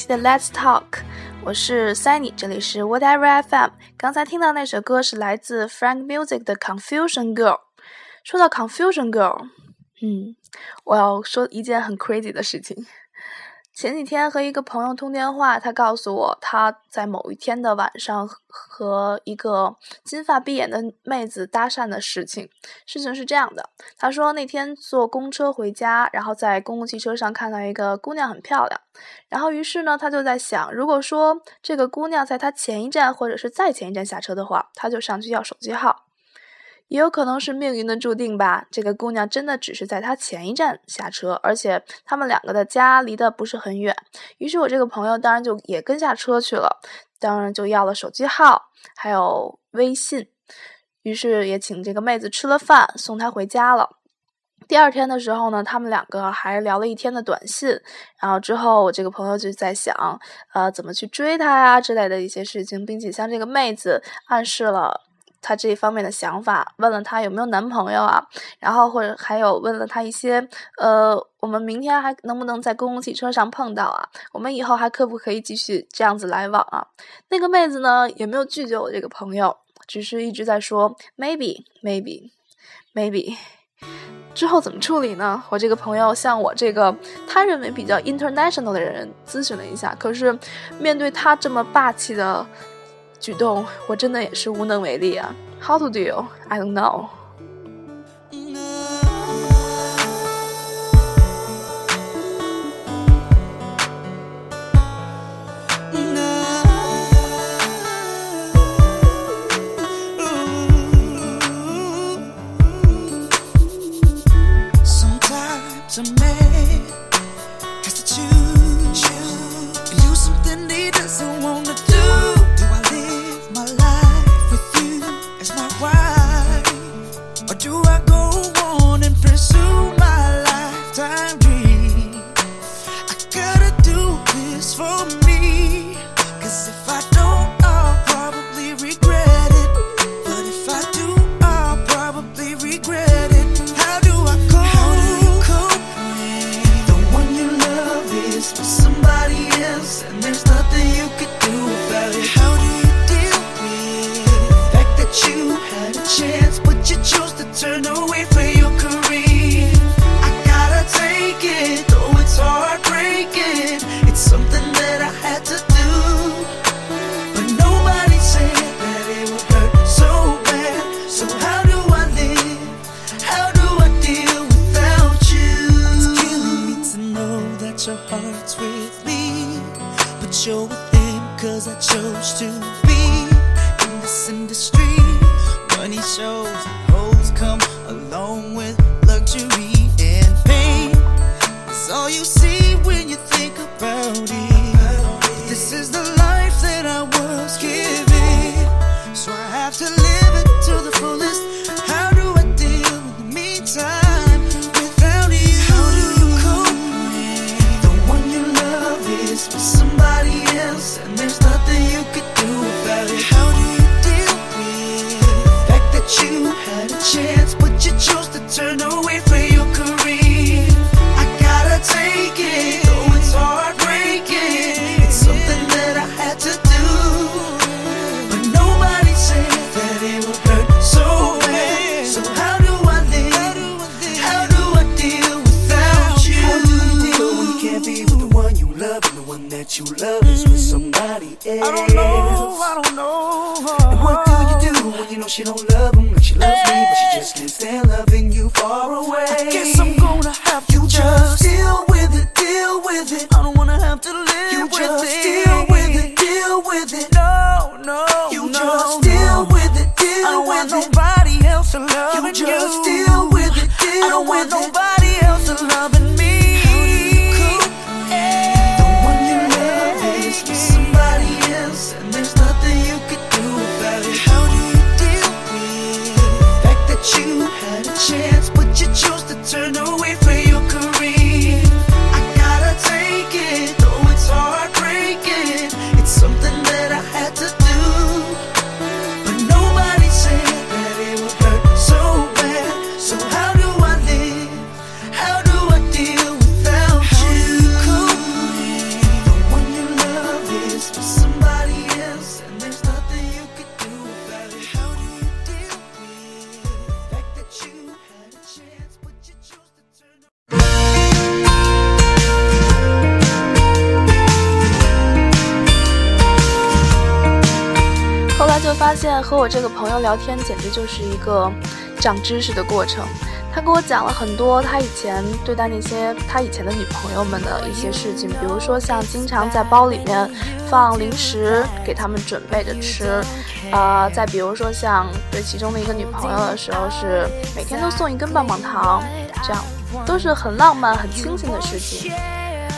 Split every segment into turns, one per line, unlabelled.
期的 Let's Talk，我是 Sunny，这里是 Whatever FM。刚才听到那首歌是来自 Frank Music 的 Confusion Girl。说到 Confusion Girl，嗯，我要说一件很 crazy 的事情。前几天和一个朋友通电话，他告诉我他在某一天的晚上和一个金发碧眼的妹子搭讪的事情。事情是这样的，他说那天坐公车回家，然后在公共汽车上看到一个姑娘很漂亮，然后于是呢，他就在想，如果说这个姑娘在他前一站或者是再前一站下车的话，他就上去要手机号。也有可能是命运的注定吧。这个姑娘真的只是在他前一站下车，而且他们两个的家离得不是很远。于是我这个朋友当然就也跟下车去了，当然就要了手机号，还有微信。于是也请这个妹子吃了饭，送她回家了。第二天的时候呢，他们两个还聊了一天的短信。然后之后我这个朋友就在想，呃，怎么去追她呀之类的一些事情，并且向这个妹子暗示了。她这一方面的想法，问了她有没有男朋友啊，然后或者还有问了她一些，呃，我们明天还能不能在公共汽车上碰到啊？我们以后还可不可以继续这样子来往啊？那个妹子呢，也没有拒绝我这个朋友，只是一直在说 maybe maybe maybe。之后怎么处理呢？我这个朋友向我这个他认为比较 international 的人咨询了一下，可是面对他这么霸气的。举动，我真的也是无能为力啊。How to do? I don't know.
our hearts with me. But you're with him cause I chose to want nobody else to love you. Just you. deal with it. Deal I don't
want nobody.
发现和我这个朋友聊天，简直就是一个长知识的过程。他给我讲了很多他以前对待那些他以前的女朋友们的一些事情，比如说像经常在包里面放零食给他们准备着吃啊，再比如说像对其中的一个女朋友的时候，是每天都送一根棒棒糖，这样都是很浪漫、很清新的事情。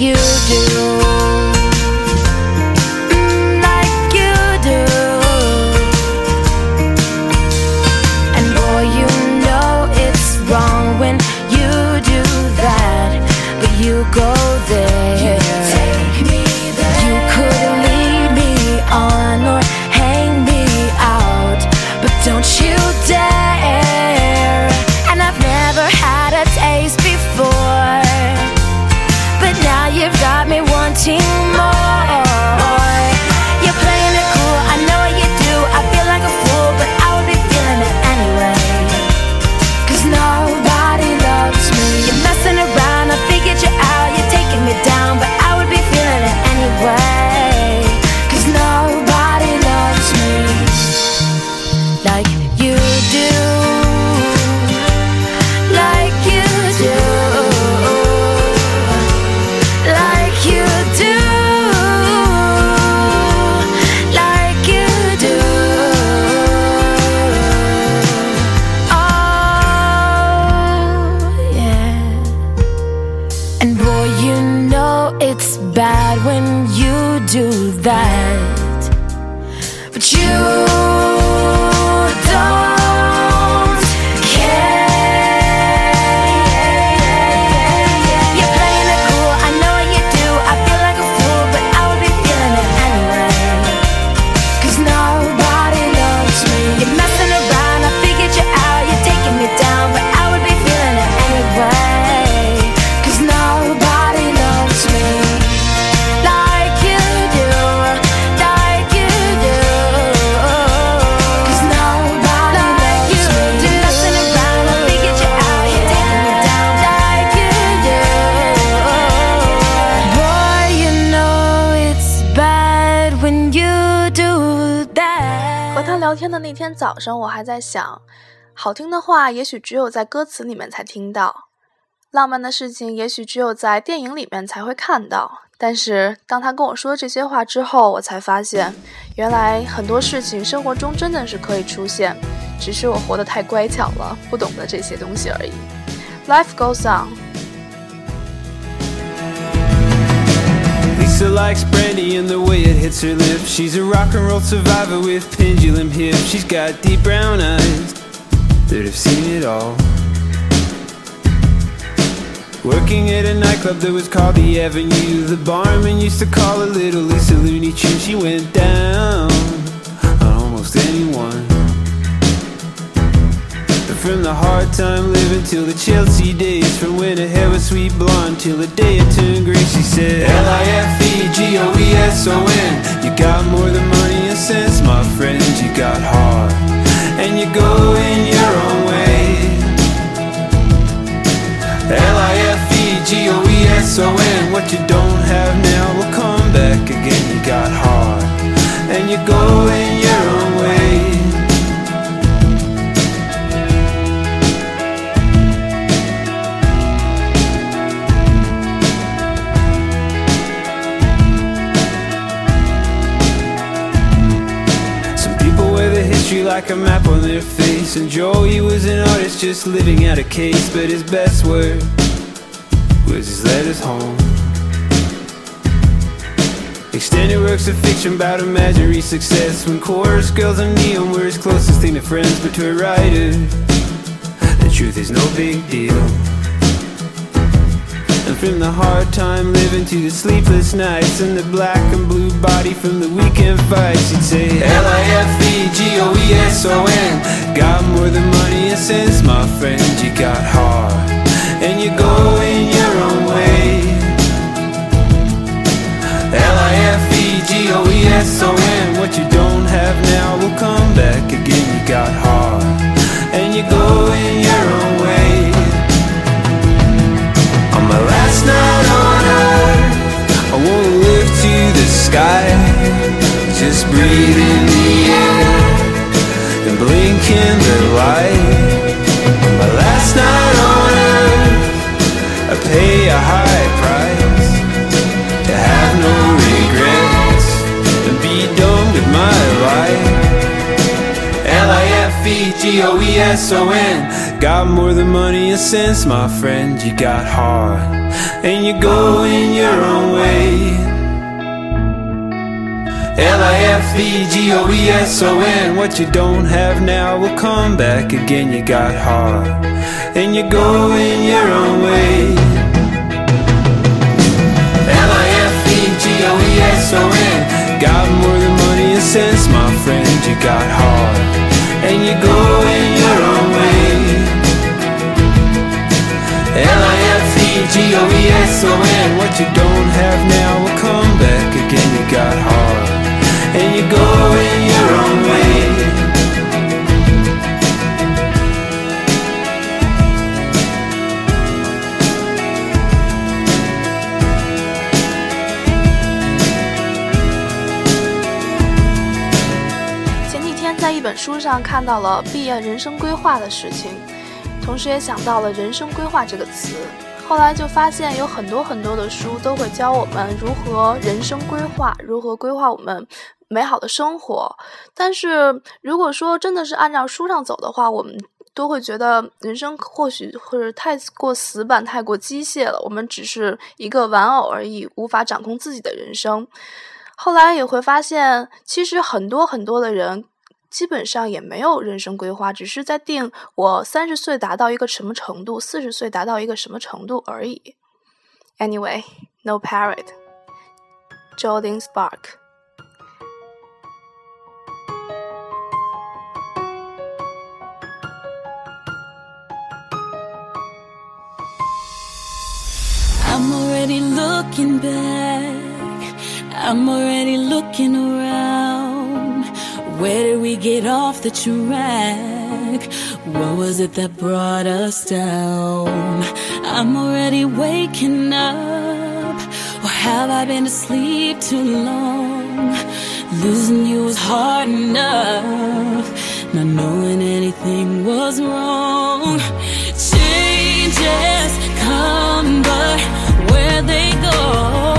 you do.
早上，我还在想，好听的话也许只有在歌词里面才听到，浪漫的事情也许只有在电影里面才会看到。但是当他跟我说这些话之后，我才发现，原来很多事情生活中真的是可以出现，只是我活得太乖巧了，不懂得这些东西而已。Life goes on。
Lisa likes brandy and the way it hits her lips. She's a rock and roll survivor with pendulum hips. She's got deep brown eyes that have seen it all. Working at a nightclub that was called the Avenue. The barman used to call her Little Lisa Looney Tune. She went down on almost anyone. From the hard time living till the Chelsea days, from when her hair was sweet blonde till the day it turned gray, she said L-I-F-E-G-O-E-S-O-N. You got more than money and sense, my friend. You got heart, and you go in your own way. L-I-F-E-G-O-E-S-O-N What you don't have now will come back again You got heart And you go in your own way like a map on their face. And Joey was an artist just living out a case. But his best work was his letters home. Extended works of fiction about imaginary success. When chorus girls and neon were his closest thing to friends. But to a writer, the truth is no big deal from the hard time living to the sleepless nights And the black and blue body from the weekend fights. You'd say L-I-F-E-G-O-E-S-O-N Got more than money and sense, my friend You got heart. And you go in your own way. L-I-F-E-G-O-E-S-O-N What you don't have now will come back again You got heart. And you go in your own way last night on earth, I wanna live to the sky. Just breathe in the air and blink in the light. My last night on earth, I pay a high price to have no regrets and be done with my life. L-I-F-E-G-O-E-S-O-N Got more than money and sense, my friend You got heart And you go in your own way. L-I-F-E-G-O-E-S-O-N What you don't have now will come back again. You got heart And you go in your own way. L-I-F-E-G-O-E-S-O-N Got more than money and sense, my friend
看到了毕业人生规划的事情，同时也想到了“人生规划”这个词。后来就发现有很多很多的书都会教我们如何人生规划，如何规划我们美好的生活。但是如果说真的是按照书上走的话，我们都会觉得人生或许或者太过死板、太过机械了。我们只是一个玩偶而已，无法掌控自己的人生。后来也会发现，其实很多很多的人基本上也没有人生规划，只是在定我三十岁达到一个什么程度，四十岁达到一个什么程度而已。Anyway, no parrot. Jordan Spark.
I'm already looking back. I'm already looking around. Where did we get off the track? What was it that brought us down? I'm already waking up. Or have I been asleep too long? Losing you was hard enough. Not knowing anything was wrong. Changes come, but where they go,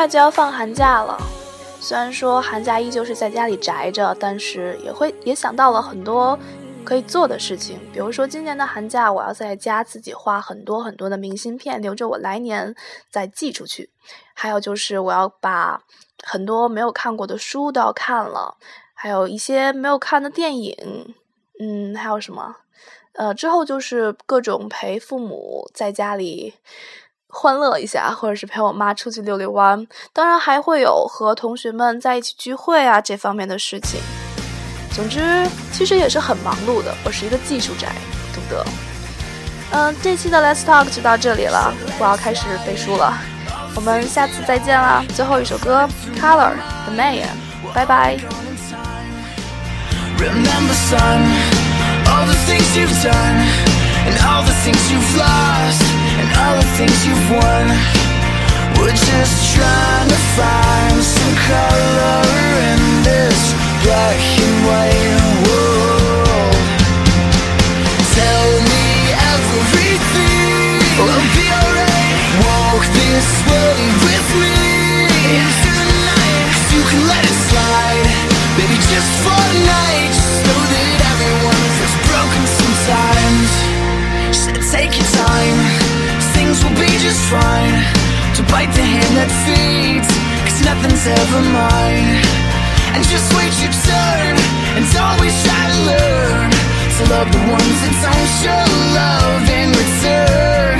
快就要放寒假了，虽然说寒假依旧是在家里宅着，但是也会也想到了很多可以做的事情。比如说今年的寒假，我要在家自己画很多很多的明信片，留着我来年再寄出去。还有就是我要把很多没有看过的书都要看了，还有一些没有看的电影，嗯，还有什么？呃，之后就是各种陪父母在家里欢乐一下，或者是陪我妈出去溜溜弯。当然还会有和同学们在一起聚会啊这方面的事情。总之，其实也是很忙碌的。我是一个技术宅，懂得。嗯，这期的 Let's Talk 就到这里了，我要开始背书了。我们下次再见啦！最后一首歌《Color》The Man，拜拜。
Remember, son, all the things you've done, and all the things you've lost, all the things you've won. We're just trying to find some color in this black and white world. Tell me everything will be alright. Walk this way with me into the night. 'Cause you can let it slide, baby, just for a night. Just know that everyone feels broken things will be just fine. To bite the hand that feeds, cause nothing's ever mine. And just wait your turn, and always try to learn to love the ones that don't show love in return.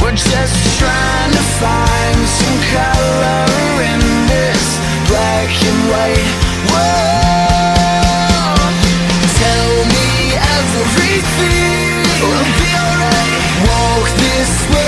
We're just trying to find some color in this black and white world. Tell me everything this way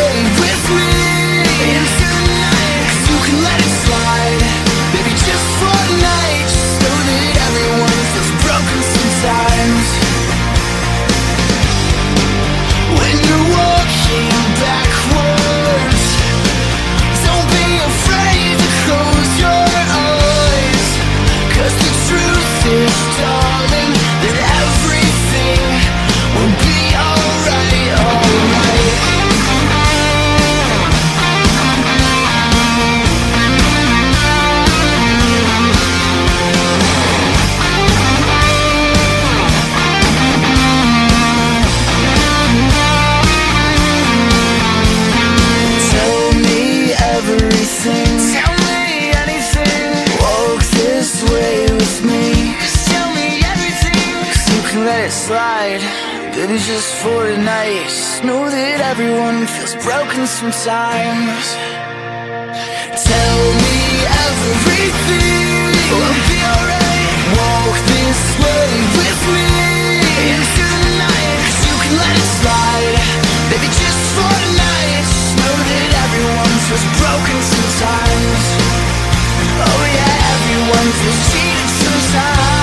slide. Baby, just for tonight. Know that everyone feels broken sometimes. Tell me everything will be alright. Walk this way with me into the night. 'Cause you can let it slide. Baby, just for tonight. Know that everyone feels broken sometimes. Oh yeah, everyone feels cheated sometimes.